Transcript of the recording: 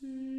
see.